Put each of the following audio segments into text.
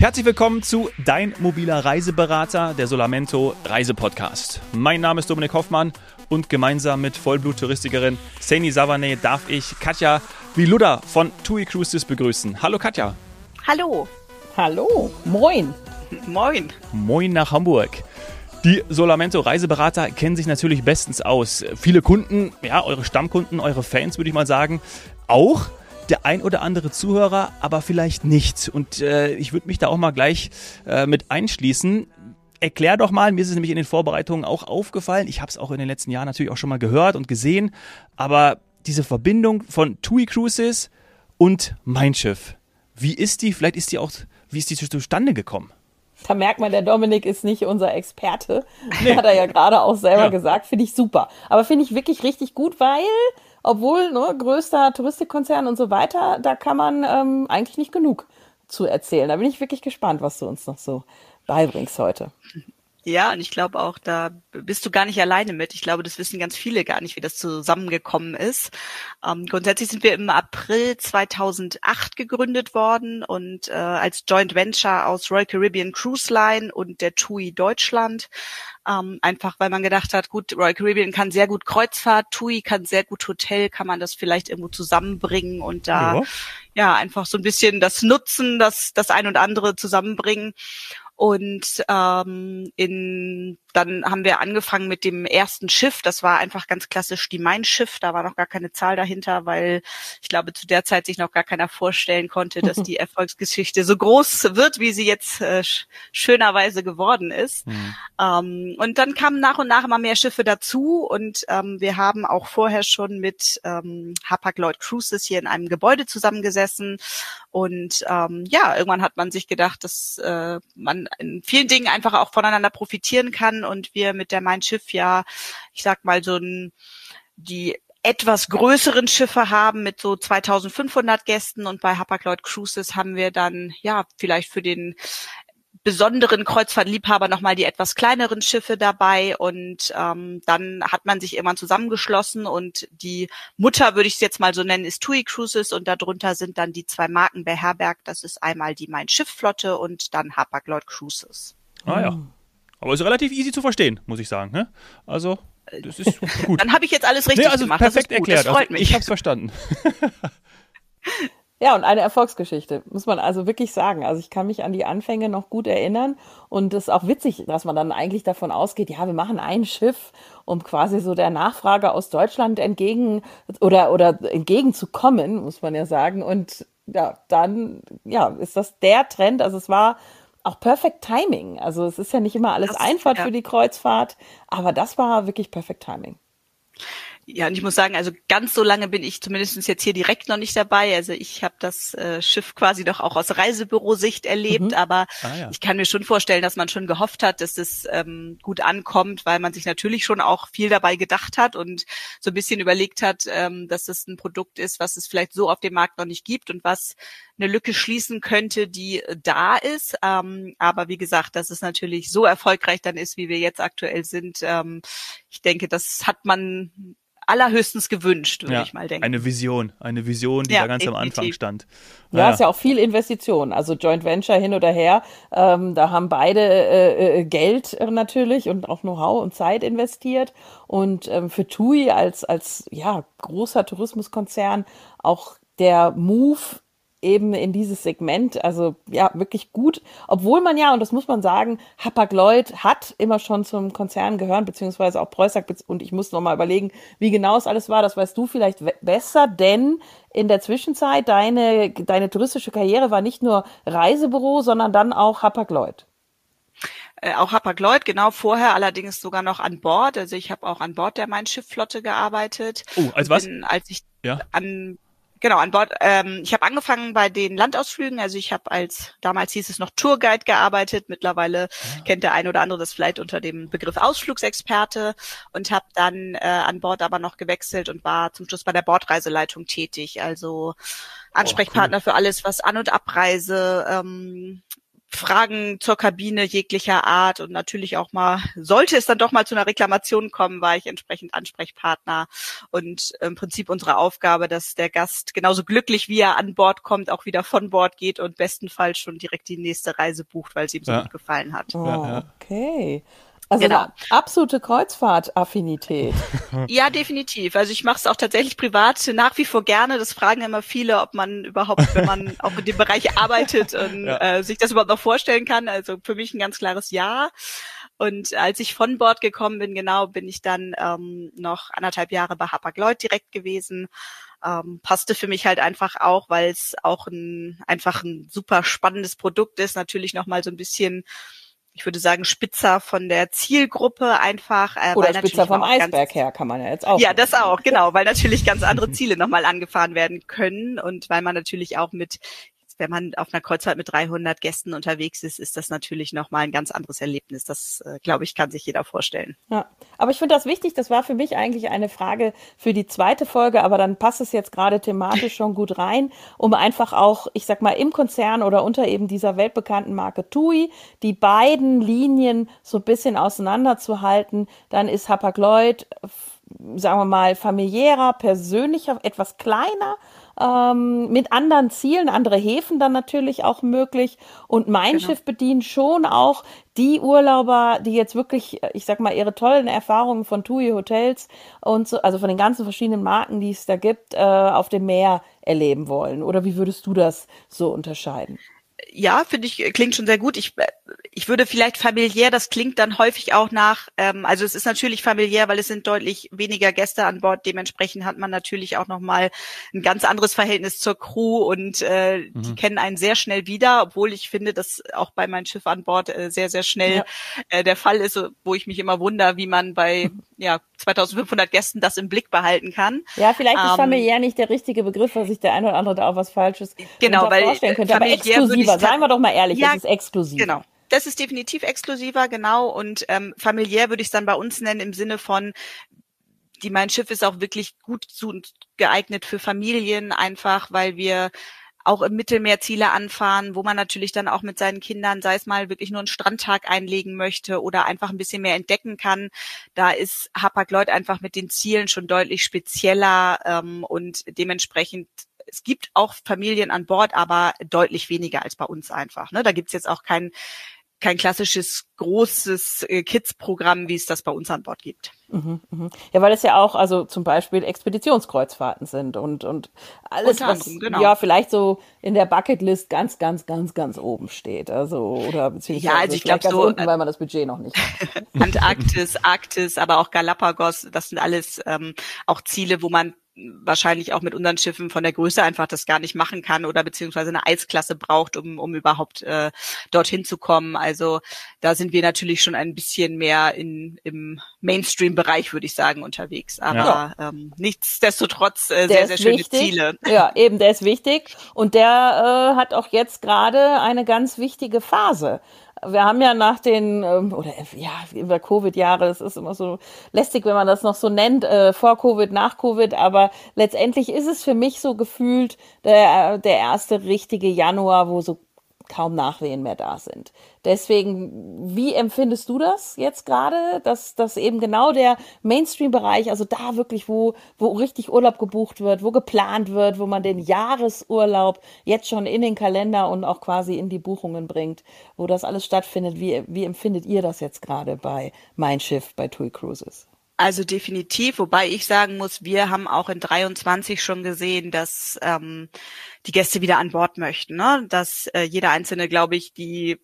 Herzlich willkommen zu Dein mobiler Reiseberater, der Solamento Reisepodcast. Mein Name ist Dominik Hoffmann und gemeinsam mit Vollblut-Touristikerin Saini Savane darf ich Katja Viluda von TUI Cruises begrüßen. Hallo Katja. Hallo. Hallo. Moin. Moin. Moin nach Hamburg. Die Solamento Reiseberater kennen sich natürlich bestens aus. Viele Kunden, ja, eure Stammkunden, eure Fans, würde ich mal sagen, auch der ein oder andere Zuhörer, aber vielleicht nicht. Und äh, ich würde mich da auch mal gleich äh, mit einschließen. Erklär doch mal, mir ist es nämlich in den Vorbereitungen auch aufgefallen. Ich habe es auch in den letzten Jahren natürlich auch schon mal gehört und gesehen. Aber diese Verbindung von TUI Cruises und Mein Schiff, wie ist die? Vielleicht ist die auch, wie ist die zustande gekommen? Da merkt man, der Dominik ist nicht unser Experte. Nee. Hat er ja gerade auch selber ja. gesagt. Finde ich super. Aber finde ich wirklich richtig gut, weil obwohl ne, größter Touristikkonzern und so weiter, da kann man ähm, eigentlich nicht genug zu erzählen. Da bin ich wirklich gespannt, was du uns noch so beibringst heute. Ja, und ich glaube auch, da bist du gar nicht alleine mit. Ich glaube, das wissen ganz viele gar nicht, wie das zusammengekommen ist. Ähm, grundsätzlich sind wir im April 2008 gegründet worden und äh, als Joint Venture aus Royal Caribbean Cruise Line und der TUI Deutschland. Ähm, einfach weil man gedacht hat, gut, Royal Caribbean kann sehr gut Kreuzfahrt, TUI kann sehr gut Hotel, kann man das vielleicht irgendwo zusammenbringen und da ja, ja einfach so ein bisschen das Nutzen, das, das ein und andere zusammenbringen. Und ähm, in, dann haben wir angefangen mit dem ersten Schiff. Das war einfach ganz klassisch die Main-Schiff. Da war noch gar keine Zahl dahinter, weil ich glaube, zu der Zeit sich noch gar keiner vorstellen konnte, dass die Erfolgsgeschichte so groß wird, wie sie jetzt äh, schönerweise geworden ist. Mhm. Ähm, und dann kamen nach und nach immer mehr Schiffe dazu. Und ähm, wir haben auch vorher schon mit ähm, Hapag-Lloyd Cruises hier in einem Gebäude zusammengesessen. Und ähm, ja, irgendwann hat man sich gedacht, dass äh, man in vielen Dingen einfach auch voneinander profitieren kann und wir mit der Mein Schiff ja, ich sag mal so ein, die etwas größeren Schiffe haben mit so 2500 Gästen und bei Hapag-Lloyd Cruises haben wir dann ja vielleicht für den besonderen Kreuzfahrtliebhaber nochmal die etwas kleineren Schiffe dabei und ähm, dann hat man sich irgendwann zusammengeschlossen und die Mutter, würde ich es jetzt mal so nennen, ist TUI Cruises und darunter sind dann die zwei Marken beherbergt. Das ist einmal die Mein Schiff Flotte und dann Hapag-Lloyd Cruises. Ah ja, aber ist relativ easy zu verstehen, muss ich sagen. Ne? Also das ist gut. Dann habe ich jetzt alles richtig nee, also gemacht. Perfekt erklärt. Das freut also, mich. Ich habe es verstanden. Ja, und eine Erfolgsgeschichte, muss man also wirklich sagen. Also ich kann mich an die Anfänge noch gut erinnern und es ist auch witzig, dass man dann eigentlich davon ausgeht, ja, wir machen ein Schiff, um quasi so der Nachfrage aus Deutschland entgegen oder, oder entgegenzukommen, muss man ja sagen. Und ja, dann, ja, ist das der Trend. Also es war auch Perfect Timing. Also es ist ja nicht immer alles das, einfach ja. für die Kreuzfahrt, aber das war wirklich Perfect Timing. Ja, und ich muss sagen, also ganz so lange bin ich zumindest jetzt hier direkt noch nicht dabei. Also ich habe das äh, Schiff quasi doch auch aus Reisebürosicht erlebt, mhm. aber ah, ja. ich kann mir schon vorstellen, dass man schon gehofft hat, dass es ähm, gut ankommt, weil man sich natürlich schon auch viel dabei gedacht hat und so ein bisschen überlegt hat, ähm, dass es ein Produkt ist, was es vielleicht so auf dem Markt noch nicht gibt und was eine Lücke schließen könnte, die da ist. Ähm, aber wie gesagt, dass es natürlich so erfolgreich dann ist, wie wir jetzt aktuell sind. Ähm, ich denke, das hat man allerhöchstens gewünscht, würde ja, ich mal denken. Eine Vision, eine Vision, die ja, da ganz definitiv. am Anfang stand. Ja, ja, ist ja auch viel Investition. Also Joint Venture hin oder her, ähm, da haben beide äh, äh Geld natürlich und auch Know-how und Zeit investiert. Und ähm, für TUI als, als ja, großer Tourismuskonzern auch der Move eben in dieses Segment, also ja, wirklich gut, obwohl man ja, und das muss man sagen, Hapag-Lloyd hat immer schon zum Konzern gehören, beziehungsweise auch Preußack, und ich muss noch mal überlegen, wie genau es alles war, das weißt du vielleicht besser, denn in der Zwischenzeit, deine, deine touristische Karriere war nicht nur Reisebüro, sondern dann auch Hapag-Lloyd. Äh, auch Hapag-Lloyd, genau vorher allerdings sogar noch an Bord. Also ich habe auch an Bord der Mein Schiff-Flotte gearbeitet. Oh, als was? Bin, als ich ja. an Genau, an Bord. Ähm, ich habe angefangen bei den Landausflügen. Also ich habe als damals hieß es noch Tourguide gearbeitet. Mittlerweile ja. kennt der ein oder andere das vielleicht unter dem Begriff Ausflugsexperte und habe dann äh, an Bord aber noch gewechselt und war zum Schluss bei der Bordreiseleitung tätig. Also Ansprechpartner oh, cool. für alles, was An- und Abreise, ähm, Fragen zur Kabine jeglicher Art und natürlich auch mal, sollte es dann doch mal zu einer Reklamation kommen, war ich entsprechend Ansprechpartner und im Prinzip unsere Aufgabe, dass der Gast genauso glücklich wie er an Bord kommt, auch wieder von Bord geht und bestenfalls schon direkt die nächste Reise bucht, weil es ihm so ja. gut gefallen hat. Oh, okay. Also genau. eine absolute Kreuzfahrt-Affinität. Ja, definitiv. Also ich mache es auch tatsächlich privat nach wie vor gerne. Das fragen immer viele, ob man überhaupt, wenn man auch in dem Bereich arbeitet, und, ja. äh, sich das überhaupt noch vorstellen kann. Also für mich ein ganz klares Ja. Und als ich von Bord gekommen bin, genau, bin ich dann ähm, noch anderthalb Jahre bei Hapag-Lloyd direkt gewesen. Ähm, passte für mich halt einfach auch, weil es auch ein einfach ein super spannendes Produkt ist. Natürlich noch mal so ein bisschen ich würde sagen, spitzer von der Zielgruppe einfach. Äh, Oder spitzer vom Eisberg her, kann man ja jetzt auch. Ja, das auch, genau, weil natürlich ganz andere Ziele nochmal angefahren werden können und weil man natürlich auch mit wenn man auf einer Kreuzfahrt mit 300 Gästen unterwegs ist, ist das natürlich nochmal ein ganz anderes Erlebnis. Das, äh, glaube ich, kann sich jeder vorstellen. Ja, aber ich finde das wichtig. Das war für mich eigentlich eine Frage für die zweite Folge, aber dann passt es jetzt gerade thematisch schon gut rein, um einfach auch, ich sag mal, im Konzern oder unter eben dieser weltbekannten Marke TUI die beiden Linien so ein bisschen auseinanderzuhalten. Dann ist Hapag-Lloyd sagen wir mal, familiärer, persönlicher, etwas kleiner ähm, mit anderen Zielen, andere Häfen dann natürlich auch möglich. Und mein genau. Schiff bedient schon auch die Urlauber, die jetzt wirklich, ich sag mal, ihre tollen Erfahrungen von TUI Hotels und so, also von den ganzen verschiedenen Marken, die es da gibt, äh, auf dem Meer erleben wollen. Oder wie würdest du das so unterscheiden? Ja, finde ich, klingt schon sehr gut. Ich, ich würde vielleicht familiär, das klingt dann häufig auch nach, ähm, also es ist natürlich familiär, weil es sind deutlich weniger Gäste an Bord. Dementsprechend hat man natürlich auch nochmal ein ganz anderes Verhältnis zur Crew und äh, mhm. die kennen einen sehr schnell wieder, obwohl ich finde, dass auch bei meinem Schiff an Bord äh, sehr, sehr schnell ja. äh, der Fall ist, wo ich mich immer wundere, wie man bei ja, 2500 Gästen das im Blick behalten kann. Ja, vielleicht ist ähm, familiär nicht der richtige Begriff, weil sich der eine oder andere da auch was Falsches genau, weil vorstellen könnte. Aber exklusiver, seien wir doch mal ehrlich, ja, es ist exklusiv. Genau. Das ist definitiv exklusiver, genau. Und ähm, familiär würde ich es dann bei uns nennen im Sinne von, die mein Schiff ist auch wirklich gut zu, geeignet für Familien, einfach weil wir auch im Mittelmeer Ziele anfahren, wo man natürlich dann auch mit seinen Kindern, sei es mal wirklich nur einen Strandtag einlegen möchte oder einfach ein bisschen mehr entdecken kann. Da ist Hapag-Lloyd einfach mit den Zielen schon deutlich spezieller ähm, und dementsprechend es gibt auch Familien an Bord, aber deutlich weniger als bei uns einfach. Ne? Da gibt's jetzt auch kein kein klassisches großes äh, Kids-Programm, wie es das bei uns an Bord gibt. Mhm, mhm. Ja, weil es ja auch also zum Beispiel Expeditionskreuzfahrten sind und und alles, was genau. ja vielleicht so in der Bucketlist ganz, ganz, ganz, ganz oben steht. Also oder beziehungsweise ja, also ich glaube so, unten, weil man das Budget noch nicht hat. Antarktis, Arktis, aber auch Galapagos, das sind alles ähm, auch Ziele, wo man wahrscheinlich auch mit unseren Schiffen von der Größe einfach das gar nicht machen kann oder beziehungsweise eine Eisklasse braucht, um, um überhaupt äh, dorthin zu kommen. Also da sind wir natürlich schon ein bisschen mehr in, im Mainstream-Bereich, würde ich sagen, unterwegs. Aber ja. ähm, nichtsdestotrotz äh, sehr, sehr schöne wichtig. Ziele. Ja, eben, der ist wichtig. Und der äh, hat auch jetzt gerade eine ganz wichtige Phase wir haben ja nach den, ähm, oder ja, über Covid-Jahre, das ist immer so lästig, wenn man das noch so nennt, äh, vor Covid, nach Covid, aber letztendlich ist es für mich so gefühlt der, der erste richtige Januar, wo so kaum Nachwehen mehr da sind. Deswegen, wie empfindest du das jetzt gerade, dass, dass eben genau der Mainstream-Bereich, also da wirklich, wo, wo richtig Urlaub gebucht wird, wo geplant wird, wo man den Jahresurlaub jetzt schon in den Kalender und auch quasi in die Buchungen bringt, wo das alles stattfindet, wie, wie empfindet ihr das jetzt gerade bei Mein Schiff, bei TUI Cruises? Also definitiv, wobei ich sagen muss, wir haben auch in 23 schon gesehen, dass ähm, die Gäste wieder an Bord möchten. Ne? Dass äh, jeder Einzelne, glaube ich, die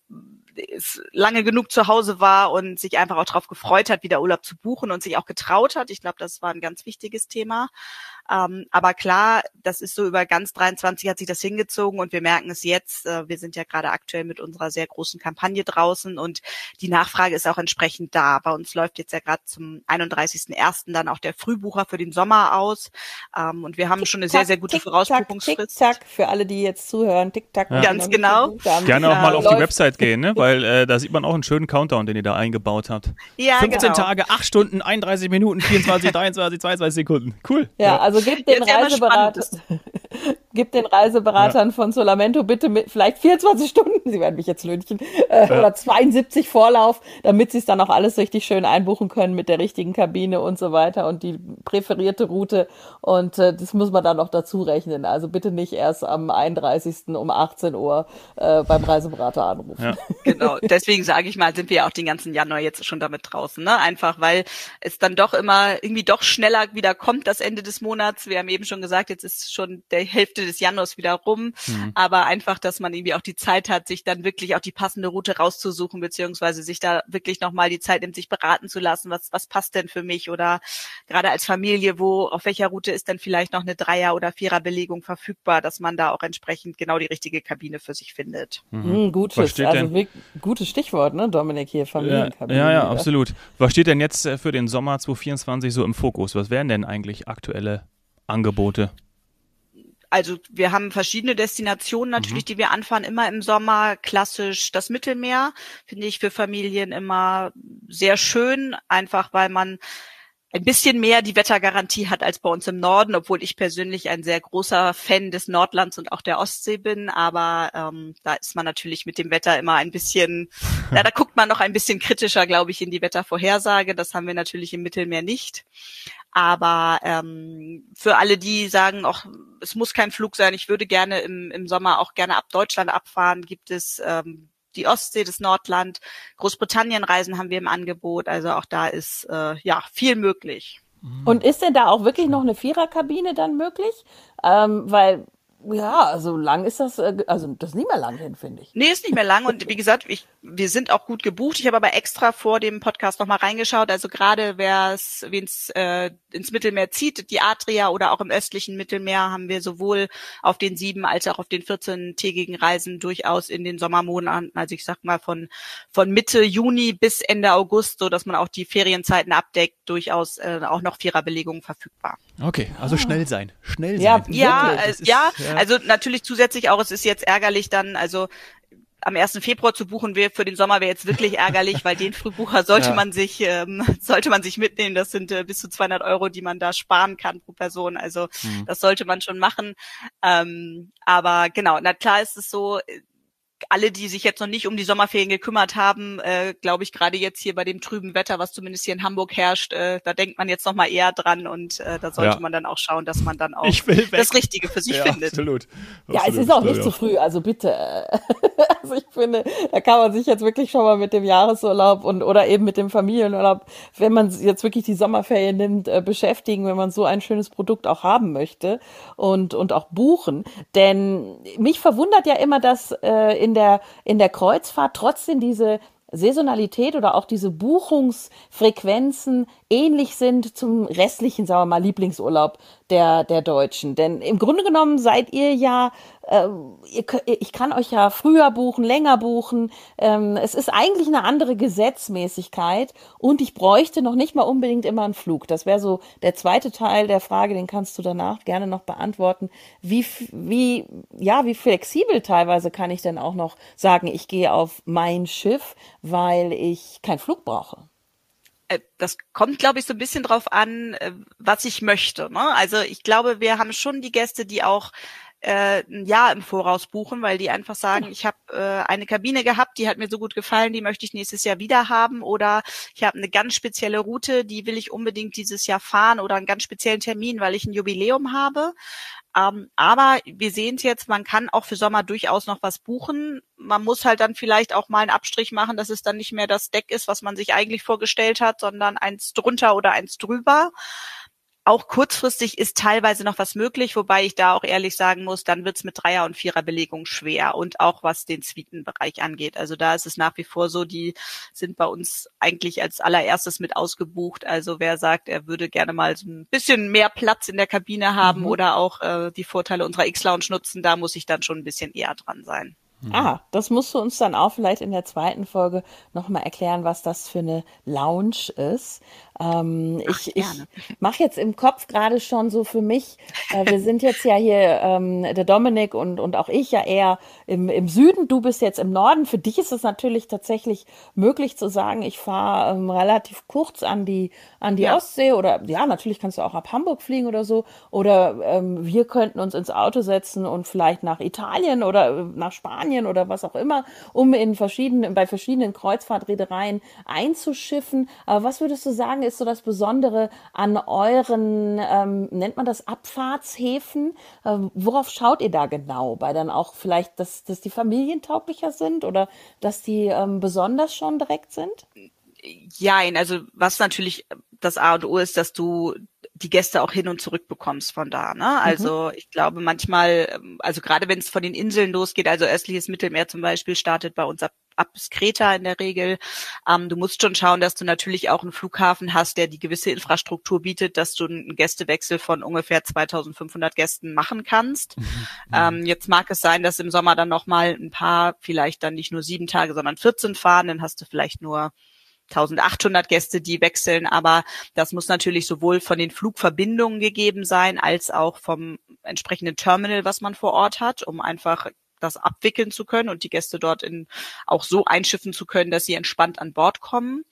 lange genug zu Hause war und sich einfach auch darauf gefreut hat, wieder Urlaub zu buchen und sich auch getraut hat. Ich glaube, das war ein ganz wichtiges Thema. Ähm, aber klar, das ist so über ganz 23 hat sich das hingezogen und wir merken es jetzt. Äh, wir sind ja gerade aktuell mit unserer sehr großen Kampagne draußen und die Nachfrage ist auch entsprechend da. Bei uns läuft jetzt ja gerade zum 31.01. dann auch der Frühbucher für den Sommer aus ähm, und wir haben Tick, schon eine sehr, sehr gute Vorausbuchungsfrist. Tick, für alle, die jetzt zuhören. Tick, tack. Ja. Ganz genau. Gerne auch mal auf die Website gehen, ne? Weil äh, da sieht man auch einen schönen Countdown, den ihr da eingebaut habt. Ja, 15 genau. Tage, 8 Stunden, 31 Minuten, 24, 23, 22 Sekunden. Cool. Ja, also gebt den Reiseberater, gib den Reiseberatern ja. von Solamento bitte mit vielleicht 24 Stunden, sie werden mich jetzt lünchen, äh, ja. oder 72 Vorlauf, damit sie es dann auch alles richtig schön einbuchen können mit der richtigen Kabine und so weiter und die präferierte Route. Und äh, das muss man dann noch dazu rechnen. Also bitte nicht erst am 31. um 18 Uhr äh, beim Reiseberater anrufen. Ja. Genau, deswegen sage ich mal, sind wir ja auch den ganzen Januar jetzt schon damit draußen. Ne? Einfach weil es dann doch immer irgendwie doch schneller wieder kommt, das Ende des Monats. Wir haben eben schon gesagt, jetzt ist schon der Hälfte des Januars wieder rum. Mhm. Aber einfach, dass man irgendwie auch die Zeit hat, sich dann wirklich auch die passende Route rauszusuchen, beziehungsweise sich da wirklich nochmal die Zeit nimmt, sich beraten zu lassen, was, was passt denn für mich oder gerade als Familie, wo, auf welcher Route ist denn vielleicht noch eine Dreier- oder Vierer-Belegung verfügbar, dass man da auch entsprechend genau die richtige Kabine für sich findet. Mhm. Hm, gutes, also denn? gutes Stichwort, ne, Dominik, hier Familienkabine. Ja, ja, ja, absolut. Was steht denn jetzt äh, für den Sommer 2024 so im Fokus? Was wären denn eigentlich aktuelle Angebote? Also wir haben verschiedene Destinationen natürlich, mhm. die wir anfahren, immer im Sommer. Klassisch das Mittelmeer finde ich für Familien immer sehr schön, einfach weil man ein bisschen mehr die Wettergarantie hat als bei uns im Norden, obwohl ich persönlich ein sehr großer Fan des Nordlands und auch der Ostsee bin. Aber ähm, da ist man natürlich mit dem Wetter immer ein bisschen, ja, da guckt man noch ein bisschen kritischer, glaube ich, in die Wettervorhersage. Das haben wir natürlich im Mittelmeer nicht. Aber ähm, für alle, die sagen, auch es muss kein Flug sein, ich würde gerne im, im Sommer auch gerne ab Deutschland abfahren, gibt es ähm, die Ostsee, das Nordland, Großbritannien-Reisen haben wir im Angebot. Also auch da ist äh, ja viel möglich. Und ist denn da auch wirklich noch eine Viererkabine dann möglich? Ähm, weil ja, also lang ist das, äh, also das ist nicht mehr lang hin, finde ich. Nee, ist nicht mehr lang und wie gesagt, ich, wir sind auch gut gebucht. Ich habe aber extra vor dem Podcast nochmal reingeschaut. Also gerade wer es, wen es äh, ins Mittelmeer zieht, die Adria oder auch im östlichen Mittelmeer haben wir sowohl auf den sieben als auch auf den 14-tägigen Reisen durchaus in den Sommermonaten, also ich sag mal von, von Mitte Juni bis Ende August, so dass man auch die Ferienzeiten abdeckt, durchaus äh, auch noch Viererbelegungen verfügbar. Okay, also schnell sein, schnell ja, sein. Ja, äh, ja, ja, also natürlich zusätzlich auch, es ist jetzt ärgerlich dann, also am 1. Februar zu buchen wäre für den Sommer wäre jetzt wirklich ärgerlich, weil den Frühbucher sollte ja. man sich ähm, sollte man sich mitnehmen. Das sind äh, bis zu 200 Euro, die man da sparen kann pro Person. Also mhm. das sollte man schon machen. Ähm, aber genau, na klar ist es so alle, die sich jetzt noch nicht um die Sommerferien gekümmert haben, äh, glaube ich, gerade jetzt hier bei dem trüben Wetter, was zumindest hier in Hamburg herrscht, äh, da denkt man jetzt noch mal eher dran und äh, da sollte ja. man dann auch schauen, dass man dann auch das Richtige für sich ja, findet. Absolut. absolut. Ja, es ist auch nicht ja. zu früh, also bitte. also ich finde, da kann man sich jetzt wirklich schon mal mit dem Jahresurlaub und oder eben mit dem Familienurlaub, wenn man jetzt wirklich die Sommerferien nimmt, äh, beschäftigen, wenn man so ein schönes Produkt auch haben möchte und und auch buchen. Denn mich verwundert ja immer, dass äh, in der, in der Kreuzfahrt trotzdem diese Saisonalität oder auch diese Buchungsfrequenzen ähnlich sind zum restlichen, sagen wir mal, Lieblingsurlaub der, der Deutschen. Denn im Grunde genommen seid ihr ja, äh, ihr, ich kann euch ja früher buchen, länger buchen. Ähm, es ist eigentlich eine andere Gesetzmäßigkeit und ich bräuchte noch nicht mal unbedingt immer einen Flug. Das wäre so der zweite Teil der Frage, den kannst du danach gerne noch beantworten. Wie, wie, ja, wie flexibel teilweise kann ich denn auch noch sagen, ich gehe auf mein Schiff, weil ich keinen Flug brauche? Äh, das kommt, glaube ich, so ein bisschen drauf an, äh, was ich möchte. Ne? Also ich glaube, wir haben schon die Gäste, die auch äh, ein Jahr im Voraus buchen, weil die einfach sagen, ich habe äh, eine Kabine gehabt, die hat mir so gut gefallen, die möchte ich nächstes Jahr wieder haben oder ich habe eine ganz spezielle Route, die will ich unbedingt dieses Jahr fahren oder einen ganz speziellen Termin, weil ich ein Jubiläum habe. Ähm, aber wir sehen es jetzt, man kann auch für Sommer durchaus noch was buchen. Man muss halt dann vielleicht auch mal einen Abstrich machen, dass es dann nicht mehr das Deck ist, was man sich eigentlich vorgestellt hat, sondern eins drunter oder eins drüber. Auch kurzfristig ist teilweise noch was möglich, wobei ich da auch ehrlich sagen muss, dann wird's mit Dreier- und Viererbelegung schwer und auch was den Suitenbereich angeht. Also da ist es nach wie vor so, die sind bei uns eigentlich als allererstes mit ausgebucht. Also wer sagt, er würde gerne mal so ein bisschen mehr Platz in der Kabine haben mhm. oder auch äh, die Vorteile unserer X-Lounge nutzen, da muss ich dann schon ein bisschen eher dran sein. Mhm. Ah, das musst du uns dann auch vielleicht in der zweiten Folge nochmal erklären, was das für eine Lounge ist. Ähm, Ach, ich ich mache jetzt im Kopf gerade schon so für mich, äh, wir sind jetzt ja hier, ähm, der Dominik und, und auch ich ja eher im, im Süden, du bist jetzt im Norden. Für dich ist es natürlich tatsächlich möglich zu sagen, ich fahre ähm, relativ kurz an die, an die ja. Ostsee oder ja, natürlich kannst du auch ab Hamburg fliegen oder so. Oder ähm, wir könnten uns ins Auto setzen und vielleicht nach Italien oder äh, nach Spanien oder was auch immer, um in verschiedenen, bei verschiedenen Kreuzfahrtreedereien einzuschiffen. Aber was würdest du sagen, ist so das Besondere an euren, ähm, nennt man das Abfahrtshäfen? Ähm, worauf schaut ihr da genau? Bei dann auch vielleicht, dass, dass die familientauglicher sind oder dass die ähm, besonders schon direkt sind? Ja, also was natürlich das A und O ist, dass du die Gäste auch hin und zurück bekommst von da. Ne? Mhm. Also mhm. ich glaube manchmal, ähm, also gerade wenn es von den Inseln losgeht, also östliches Mittelmeer zum Beispiel startet bei uns ab ab bis Kreta in der Regel. Ähm, du musst schon schauen, dass du natürlich auch einen Flughafen hast, der die gewisse Infrastruktur bietet, dass du einen Gästewechsel von ungefähr 2500 Gästen machen kannst. Mhm. Ähm, jetzt mag es sein, dass im Sommer dann nochmal ein paar, vielleicht dann nicht nur sieben Tage, sondern 14 fahren, dann hast du vielleicht nur 1800 Gäste, die wechseln, aber das muss natürlich sowohl von den Flugverbindungen gegeben sein, als auch vom entsprechenden Terminal, was man vor Ort hat, um einfach das abwickeln zu können und die Gäste dort in, auch so einschiffen zu können, dass sie entspannt an Bord kommen.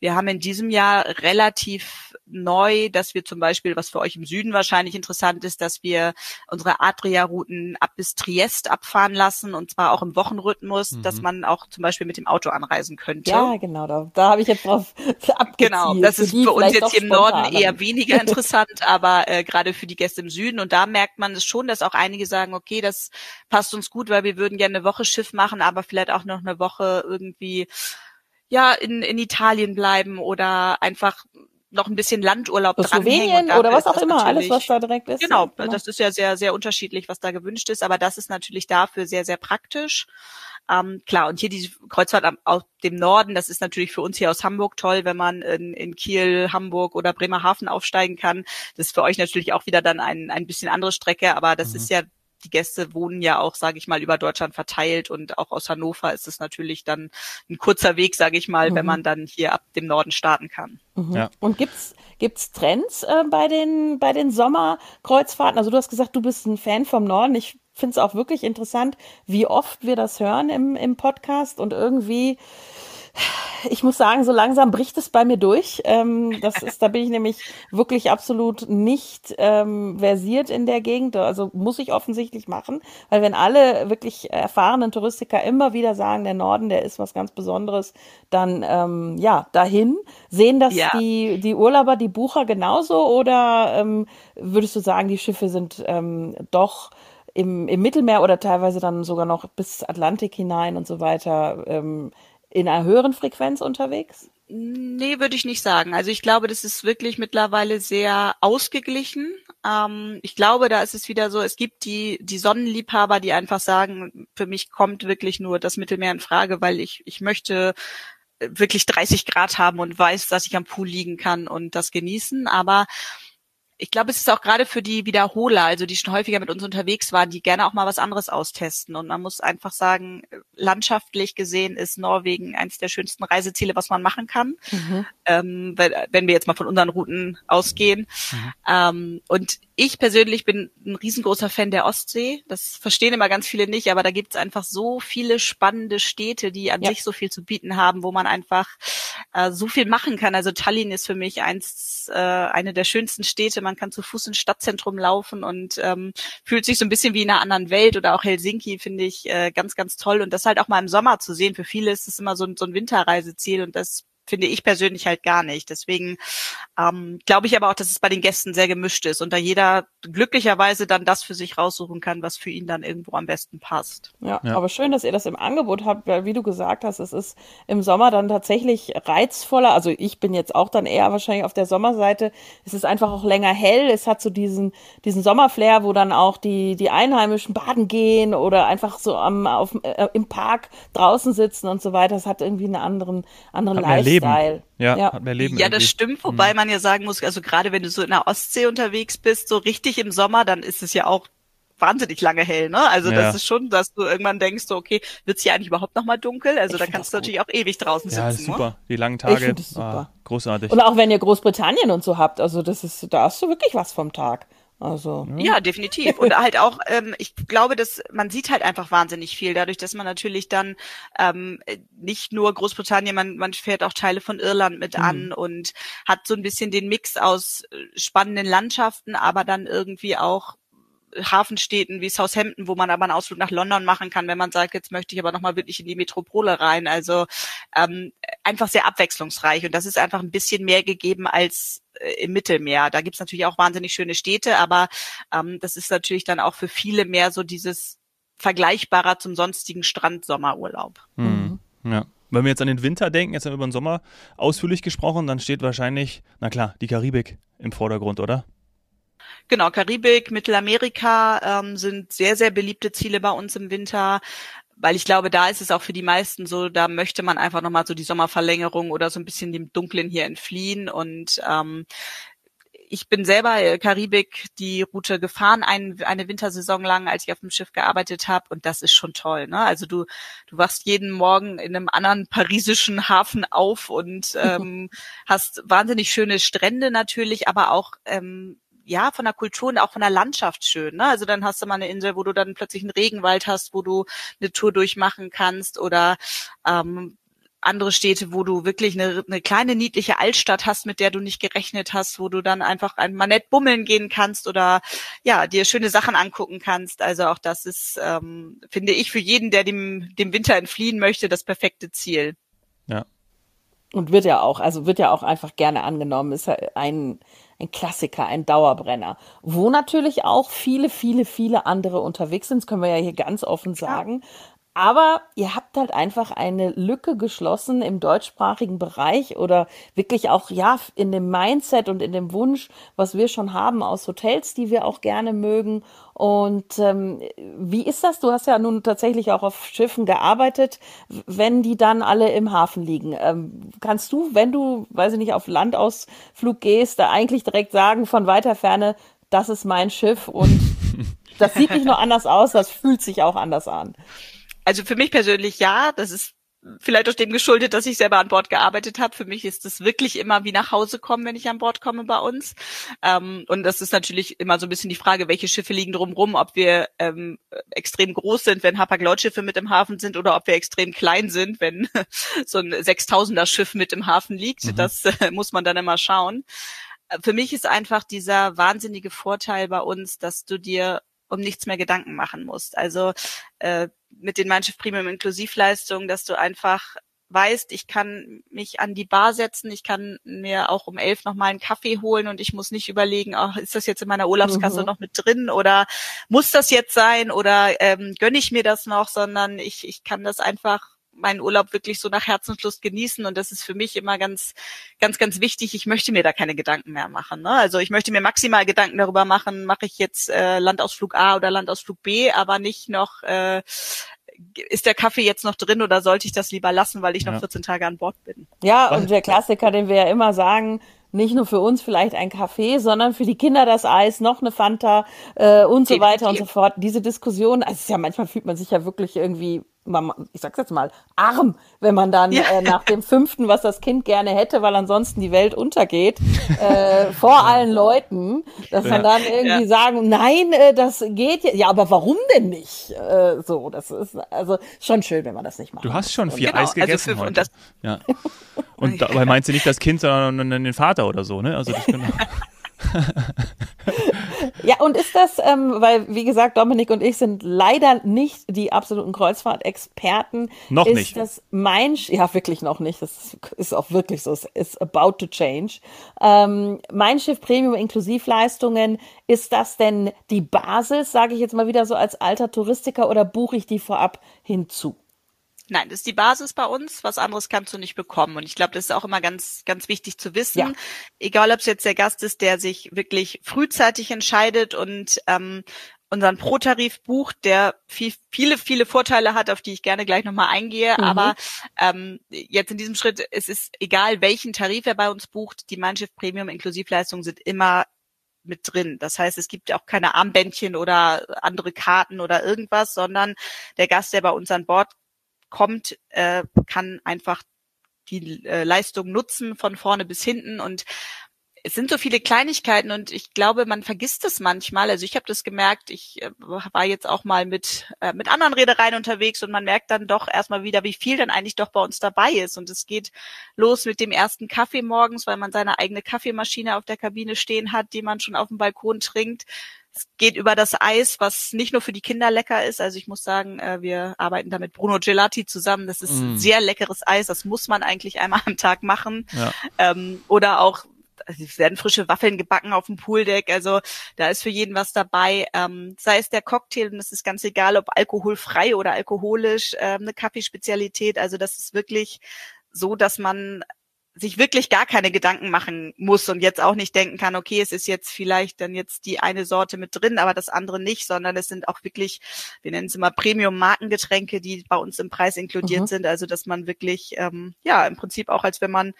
Wir haben in diesem Jahr relativ neu, dass wir zum Beispiel, was für euch im Süden wahrscheinlich interessant ist, dass wir unsere Adria-Routen ab bis Triest abfahren lassen und zwar auch im Wochenrhythmus, mhm. dass man auch zum Beispiel mit dem Auto anreisen könnte. Ja, genau, da, da habe ich jetzt drauf abgezielt. Genau, das ist für uns jetzt hier im Norden eher weniger interessant, aber äh, gerade für die Gäste im Süden und da merkt man es schon, dass auch einige sagen, okay, das passt uns gut, weil wir würden gerne eine Woche Schiff machen, aber vielleicht auch noch eine Woche irgendwie ja in, in Italien bleiben oder einfach noch ein bisschen Landurlaub dranhängen. oder was auch immer, alles was da direkt ist. Genau, genau, das ist ja sehr, sehr unterschiedlich, was da gewünscht ist, aber das ist natürlich dafür sehr, sehr praktisch. Ähm, klar, und hier die Kreuzfahrt am, aus dem Norden, das ist natürlich für uns hier aus Hamburg toll, wenn man in, in Kiel, Hamburg oder Bremerhaven aufsteigen kann. Das ist für euch natürlich auch wieder dann ein, ein bisschen andere Strecke, aber das mhm. ist ja die Gäste wohnen ja auch, sage ich mal, über Deutschland verteilt und auch aus Hannover ist es natürlich dann ein kurzer Weg, sage ich mal, mhm. wenn man dann hier ab dem Norden starten kann. Mhm. Ja. Und gibt's gibt's Trends äh, bei den bei den Sommerkreuzfahrten? Also du hast gesagt, du bist ein Fan vom Norden. Ich finde es auch wirklich interessant, wie oft wir das hören im im Podcast und irgendwie ich muss sagen, so langsam bricht es bei mir durch. Ähm, das ist, da bin ich nämlich wirklich absolut nicht ähm, versiert in der Gegend. Also muss ich offensichtlich machen, weil wenn alle wirklich erfahrenen Touristiker immer wieder sagen, der Norden, der ist was ganz Besonderes, dann ähm, ja dahin. Sehen das ja. die die Urlauber, die Bucher genauso oder ähm, würdest du sagen, die Schiffe sind ähm, doch im, im Mittelmeer oder teilweise dann sogar noch bis Atlantik hinein und so weiter ähm, in einer höheren Frequenz unterwegs? Nee, würde ich nicht sagen. Also ich glaube, das ist wirklich mittlerweile sehr ausgeglichen. Ähm, ich glaube, da ist es wieder so, es gibt die, die Sonnenliebhaber, die einfach sagen, für mich kommt wirklich nur das Mittelmeer in Frage, weil ich, ich möchte wirklich 30 Grad haben und weiß, dass ich am Pool liegen kann und das genießen. Aber ich glaube, es ist auch gerade für die Wiederholer, also die schon häufiger mit uns unterwegs waren, die gerne auch mal was anderes austesten. Und man muss einfach sagen, landschaftlich gesehen ist Norwegen eines der schönsten Reiseziele, was man machen kann. Mhm. Ähm, wenn wir jetzt mal von unseren Routen ausgehen. Mhm. Ähm, und ich persönlich bin ein riesengroßer Fan der Ostsee. Das verstehen immer ganz viele nicht, aber da gibt es einfach so viele spannende Städte, die an ja. sich so viel zu bieten haben, wo man einfach äh, so viel machen kann. Also Tallinn ist für mich eins, äh, eine der schönsten Städte. Man kann zu Fuß ins Stadtzentrum laufen und ähm, fühlt sich so ein bisschen wie in einer anderen Welt. Oder auch Helsinki finde ich äh, ganz, ganz toll. Und das halt auch mal im Sommer zu sehen. Für viele ist es immer so, so ein Winterreiseziel und das finde ich persönlich halt gar nicht. Deswegen ähm, glaube ich aber auch, dass es bei den Gästen sehr gemischt ist und da jeder glücklicherweise dann das für sich raussuchen kann, was für ihn dann irgendwo am besten passt. Ja, ja, aber schön, dass ihr das im Angebot habt, weil wie du gesagt hast, es ist im Sommer dann tatsächlich reizvoller. Also ich bin jetzt auch dann eher wahrscheinlich auf der Sommerseite. Es ist einfach auch länger hell. Es hat so diesen, diesen Sommerflair, wo dann auch die, die Einheimischen baden gehen oder einfach so am, auf, äh, im Park draußen sitzen und so weiter. Es hat irgendwie einen anderen, anderen Lifestyle. Leben. Ja, ja. hat mehr Leben. Ja, das stimmt, wobei mhm. man ja sagen muss, also gerade wenn du so in der Ostsee unterwegs bist, so richtig im Sommer, dann ist es ja auch wahnsinnig lange hell, ne? Also ja. das ist schon, dass du irgendwann denkst, so, okay, wird's hier eigentlich überhaupt noch mal dunkel? Also ich da kannst du natürlich auch ewig draußen ja, sitzen. Ja, super. Ne? Die langen Tage. Ich das super. Ah, großartig. Und auch wenn ihr Großbritannien und so habt, also das ist, da hast du wirklich was vom Tag. Also. Ja, definitiv. Und halt auch, ähm, ich glaube, dass man sieht halt einfach wahnsinnig viel, dadurch, dass man natürlich dann ähm, nicht nur Großbritannien, man, man fährt auch Teile von Irland mit mhm. an und hat so ein bisschen den Mix aus äh, spannenden Landschaften, aber dann irgendwie auch Hafenstädten wie Southampton, wo man aber einen Ausflug nach London machen kann, wenn man sagt, jetzt möchte ich aber nochmal wirklich in die Metropole rein. Also ähm, einfach sehr abwechslungsreich und das ist einfach ein bisschen mehr gegeben als äh, im Mittelmeer. Da gibt's natürlich auch wahnsinnig schöne Städte, aber ähm, das ist natürlich dann auch für viele mehr so dieses vergleichbarer zum sonstigen Strand-Sommerurlaub. Mhm. Ja. Wenn wir jetzt an den Winter denken, jetzt haben wir über den Sommer ausführlich gesprochen, dann steht wahrscheinlich, na klar, die Karibik im Vordergrund, oder? Genau, Karibik, Mittelamerika ähm, sind sehr, sehr beliebte Ziele bei uns im Winter weil ich glaube, da ist es auch für die meisten so, da möchte man einfach nochmal so die Sommerverlängerung oder so ein bisschen dem Dunklen hier entfliehen. Und ähm, ich bin selber äh, Karibik die Route gefahren, ein, eine Wintersaison lang, als ich auf dem Schiff gearbeitet habe. Und das ist schon toll. Ne? Also du, du wachst jeden Morgen in einem anderen parisischen Hafen auf und ähm, hast wahnsinnig schöne Strände natürlich, aber auch ähm, ja, von der Kultur und auch von der Landschaft schön. Ne? Also dann hast du mal eine Insel, wo du dann plötzlich einen Regenwald hast, wo du eine Tour durchmachen kannst oder ähm, andere Städte, wo du wirklich eine, eine kleine niedliche Altstadt hast, mit der du nicht gerechnet hast, wo du dann einfach einmal nett bummeln gehen kannst oder ja dir schöne Sachen angucken kannst. Also auch das ist, ähm, finde ich, für jeden, der dem dem Winter entfliehen möchte, das perfekte Ziel. Ja. Und wird ja auch, also wird ja auch einfach gerne angenommen. Ist ja ein ein Klassiker, ein Dauerbrenner, wo natürlich auch viele, viele, viele andere unterwegs sind. Das können wir ja hier ganz offen sagen. Aber ihr habt halt einfach eine Lücke geschlossen im deutschsprachigen Bereich oder wirklich auch, ja, in dem Mindset und in dem Wunsch, was wir schon haben aus Hotels, die wir auch gerne mögen. Und ähm, wie ist das? Du hast ja nun tatsächlich auch auf Schiffen gearbeitet, wenn die dann alle im Hafen liegen. Ähm, kannst du, wenn du, weiß ich nicht, auf Landausflug gehst, da eigentlich direkt sagen von weiter Ferne, das ist mein Schiff und das sieht nicht nur anders aus, das fühlt sich auch anders an. Also für mich persönlich ja, das ist vielleicht aus dem geschuldet, dass ich selber an Bord gearbeitet habe. Für mich ist es wirklich immer wie nach Hause kommen, wenn ich an Bord komme bei uns. Ähm, und das ist natürlich immer so ein bisschen die Frage, welche Schiffe liegen drumrum, ob wir ähm, extrem groß sind, wenn Hapag-Lloyd-Schiffe mit im Hafen sind oder ob wir extrem klein sind, wenn so ein 6000er Schiff mit im Hafen liegt. Mhm. Das äh, muss man dann immer schauen. Für mich ist einfach dieser wahnsinnige Vorteil bei uns, dass du dir um nichts mehr Gedanken machen musst. Also äh, mit den Mein Schiff Premium Inklusivleistungen, dass du einfach weißt, ich kann mich an die Bar setzen, ich kann mir auch um elf nochmal einen Kaffee holen und ich muss nicht überlegen, ach, ist das jetzt in meiner Urlaubskasse mhm. noch mit drin oder muss das jetzt sein oder ähm, gönne ich mir das noch, sondern ich, ich kann das einfach meinen Urlaub wirklich so nach Herzenslust genießen und das ist für mich immer ganz, ganz, ganz wichtig. Ich möchte mir da keine Gedanken mehr machen. Ne? Also ich möchte mir maximal Gedanken darüber machen, mache ich jetzt äh, Landausflug A oder Landausflug B, aber nicht noch äh, ist der Kaffee jetzt noch drin oder sollte ich das lieber lassen, weil ich noch ja. 14 Tage an Bord bin? Ja, und der Klassiker, den wir ja immer sagen, nicht nur für uns vielleicht ein Kaffee, sondern für die Kinder das Eis, noch eine Fanta äh, und so weiter und so fort. Diese Diskussion, also ja manchmal fühlt man sich ja wirklich irgendwie ich sag's jetzt mal, arm, wenn man dann ja. äh, nach dem fünften, was das Kind gerne hätte, weil ansonsten die Welt untergeht, äh, vor allen Leuten, dass ja. man dann irgendwie ja. sagen, nein, äh, das geht ja, ja, aber warum denn nicht? Äh, so, das ist also schon schön, wenn man das nicht macht. Du hast schon vier genau, Eis also gegessen also für, heute. Und, ja. und dabei meinst du nicht das Kind, sondern den Vater oder so, ne? Also das genau. Ja, und ist das, ähm, weil, wie gesagt, Dominik und ich sind leider nicht die absoluten Kreuzfahrtexperten. Noch ist nicht. Das mein, ja, wirklich noch nicht. Das ist auch wirklich so. Es ist about to change. Ähm, mein Schiff Premium Inklusivleistungen, ist das denn die Basis, sage ich jetzt mal wieder so als alter Touristiker, oder buche ich die vorab hinzu? Nein, das ist die Basis bei uns. Was anderes kannst du nicht bekommen. Und ich glaube, das ist auch immer ganz, ganz wichtig zu wissen. Ja. Egal, ob es jetzt der Gast ist, der sich wirklich frühzeitig entscheidet und ähm, unseren Pro-Tarif bucht, der viel, viele, viele Vorteile hat, auf die ich gerne gleich nochmal eingehe. Mhm. Aber ähm, jetzt in diesem Schritt, es ist egal, welchen Tarif er bei uns bucht, die Mannschaft Premium Inklusivleistungen sind immer mit drin. Das heißt, es gibt auch keine Armbändchen oder andere Karten oder irgendwas, sondern der Gast, der bei uns an Bord kommt, äh, kann einfach die äh, Leistung nutzen von vorne bis hinten und es sind so viele Kleinigkeiten und ich glaube, man vergisst es manchmal. Also ich habe das gemerkt, ich äh, war jetzt auch mal mit, äh, mit anderen Reedereien unterwegs und man merkt dann doch erstmal wieder, wie viel dann eigentlich doch bei uns dabei ist. Und es geht los mit dem ersten Kaffee morgens, weil man seine eigene Kaffeemaschine auf der Kabine stehen hat, die man schon auf dem Balkon trinkt. Es geht über das Eis, was nicht nur für die Kinder lecker ist. Also ich muss sagen, äh, wir arbeiten da mit Bruno Gelati zusammen. Das ist mm. sehr leckeres Eis. Das muss man eigentlich einmal am Tag machen. Ja. Ähm, oder auch also es werden frische Waffeln gebacken auf dem Pooldeck, also da ist für jeden was dabei. Ähm, sei es der Cocktail, und es ist ganz egal, ob alkoholfrei oder alkoholisch, äh, eine Kaffeespezialität. Also das ist wirklich so, dass man sich wirklich gar keine Gedanken machen muss und jetzt auch nicht denken kann, okay, es ist jetzt vielleicht dann jetzt die eine Sorte mit drin, aber das andere nicht, sondern es sind auch wirklich, wir nennen es immer Premium-Markengetränke, die bei uns im Preis inkludiert mhm. sind. Also dass man wirklich, ähm, ja, im Prinzip auch, als wenn man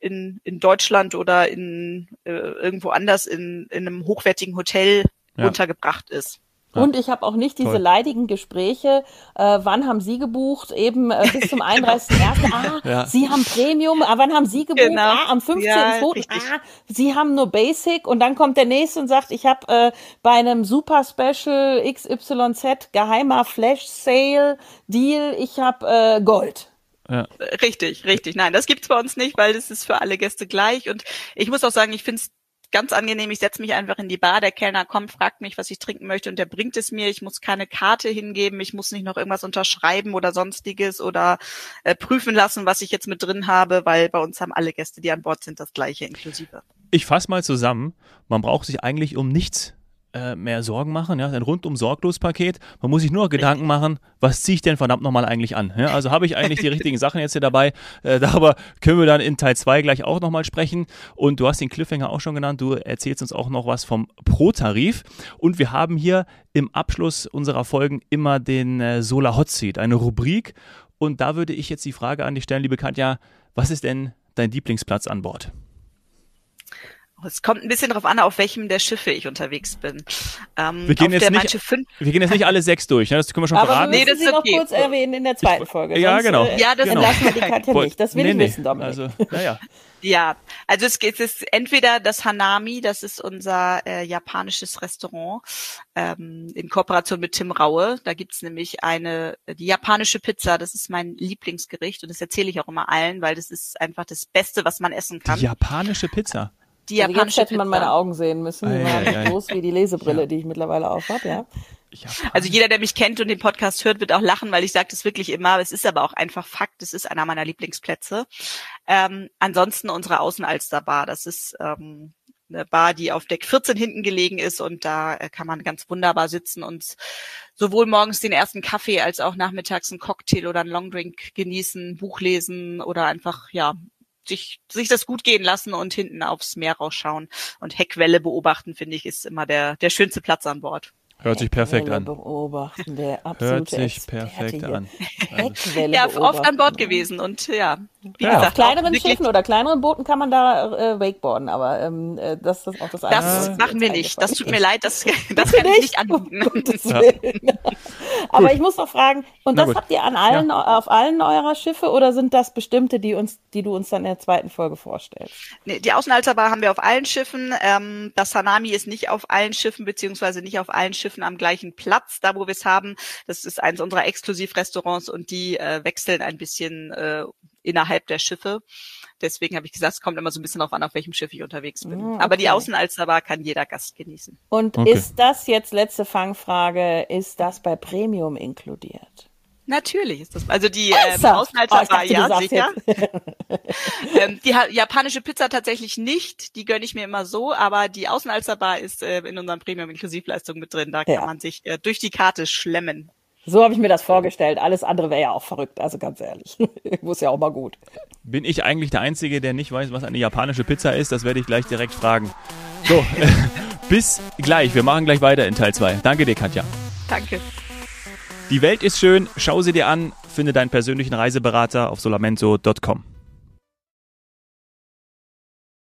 in, in Deutschland oder in äh, irgendwo anders in, in einem hochwertigen Hotel ja. untergebracht ist. Und ich habe auch nicht diese Toll. leidigen Gespräche, äh, wann haben Sie gebucht, eben äh, bis zum 31.01. Genau. Ah, ja. Sie haben Premium, ah, wann haben Sie gebucht? Genau. Ah, am 15.02. Ja, ah, Sie haben nur Basic und dann kommt der Nächste und sagt, ich habe äh, bei einem Super Special XYZ geheimer Flash Sale Deal, ich habe äh, Gold. Ja. Richtig, richtig. Nein, das gibt's bei uns nicht, weil das ist für alle Gäste gleich. Und ich muss auch sagen, ich finde es ganz angenehm. Ich setze mich einfach in die Bar, der Kellner kommt, fragt mich, was ich trinken möchte und der bringt es mir. Ich muss keine Karte hingeben, ich muss nicht noch irgendwas unterschreiben oder sonstiges oder äh, prüfen lassen, was ich jetzt mit drin habe, weil bei uns haben alle Gäste, die an Bord sind, das gleiche inklusive. Ich fasse mal zusammen, man braucht sich eigentlich um nichts äh, mehr Sorgen machen, ja, ein rundum sorglos Paket. Man muss sich nur Gedanken machen, was ziehe ich denn verdammt nochmal eigentlich an? Ja, also habe ich eigentlich die richtigen Sachen jetzt hier dabei? Äh, darüber können wir dann in Teil 2 gleich auch nochmal sprechen. Und du hast den Cliffhanger auch schon genannt. Du erzählst uns auch noch was vom Pro-Tarif. Und wir haben hier im Abschluss unserer Folgen immer den äh, Solar Hot Seat, eine Rubrik. Und da würde ich jetzt die Frage an dich stellen, liebe Katja, was ist denn dein Lieblingsplatz an Bord? Es kommt ein bisschen darauf an, auf welchem der Schiffe ich unterwegs bin. Ähm, wir, gehen jetzt nicht, wir gehen jetzt nicht alle sechs durch, ne? das können wir schon Aber verraten. Aber wir müssen nee, das sie noch kurz erwähnen in der zweiten Folge. Ja, genau. Äh, ja, das genau. lassen wir die Katja nicht. Das will nee, ich wissen, Dominik. Also, naja. Ja, also es, es ist entweder das Hanami, das ist unser äh, japanisches Restaurant ähm, in Kooperation mit Tim Raue. Da gibt's nämlich eine, die japanische Pizza, das ist mein Lieblingsgericht und das erzähle ich auch immer allen, weil das ist einfach das Beste, was man essen kann. Die japanische Pizza? Die also japanische jetzt hätte man meine Augen sehen müssen. Die waren ja, groß wie die Lesebrille, ja. die ich mittlerweile auf habe, ja. Also jeder, der mich kennt und den Podcast hört, wird auch lachen, weil ich sage das wirklich immer. Es ist aber auch einfach Fakt. Es ist einer meiner Lieblingsplätze. Ähm, ansonsten unsere Außenalsterbar. Das ist ähm, eine Bar, die auf Deck 14 hinten gelegen ist und da äh, kann man ganz wunderbar sitzen und sowohl morgens den ersten Kaffee als auch nachmittags einen Cocktail oder einen Longdrink genießen, Buch lesen oder einfach ja sich, sich das gut gehen lassen und hinten aufs Meer rausschauen und Heckwelle beobachten, finde ich, ist immer der, der schönste Platz an Bord. Hört sich perfekt an. Beobachten, der Hört sich perfekt an. ja, oft an Bord gewesen und ja. Wie ja. Gesagt, auf kleineren Schiffen oder kleineren Booten kann man da äh, Wakeboarden, aber ähm, äh, das ist auch das Das machen wir nicht. Das tut mir leid, das, das kann ich nicht anbieten. Ja. aber ich muss noch fragen, und das habt ihr an allen, ja. auf allen eurer Schiffe oder sind das bestimmte, die uns, die du uns dann in der zweiten Folge vorstellst? Nee, die Außenalterbar haben wir auf allen Schiffen. Ähm, das Hanami ist nicht auf allen Schiffen, beziehungsweise nicht auf allen Schiffen am gleichen Platz. Da, wo wir es haben, das ist eines unserer Exklusivrestaurants und die äh, wechseln ein bisschen äh, innerhalb der Schiffe. Deswegen habe ich gesagt, es kommt immer so ein bisschen darauf an, auf welchem Schiff ich unterwegs bin. okay. Ah, Aber die Außenalsterbar kann jeder Gast genießen. Und okay. ist das jetzt letzte Fangfrage, ist das bei Premium inkludiert? Natürlich ist das. Also die ähm, Außenalterbar, oh, ja, sicher. ähm, die japanische Pizza tatsächlich nicht. Die gönne ich mir immer so, aber die Außenalterbar ist äh, in unseren Premium-Inklusivleistungen mit drin. Da kann ja. man sich äh, durch die Karte schlemmen. So habe ich mir das vorgestellt. Alles andere wäre ja auch verrückt, also ganz ehrlich. Muss ja auch mal gut. Bin ich eigentlich der Einzige, der nicht weiß, was eine japanische Pizza ist? Das werde ich gleich direkt fragen. So, bis gleich. Wir machen gleich weiter in Teil 2. Danke dir, Katja. Danke. Die Welt ist schön. Schau sie dir an. Finde deinen persönlichen Reiseberater auf solamento.com.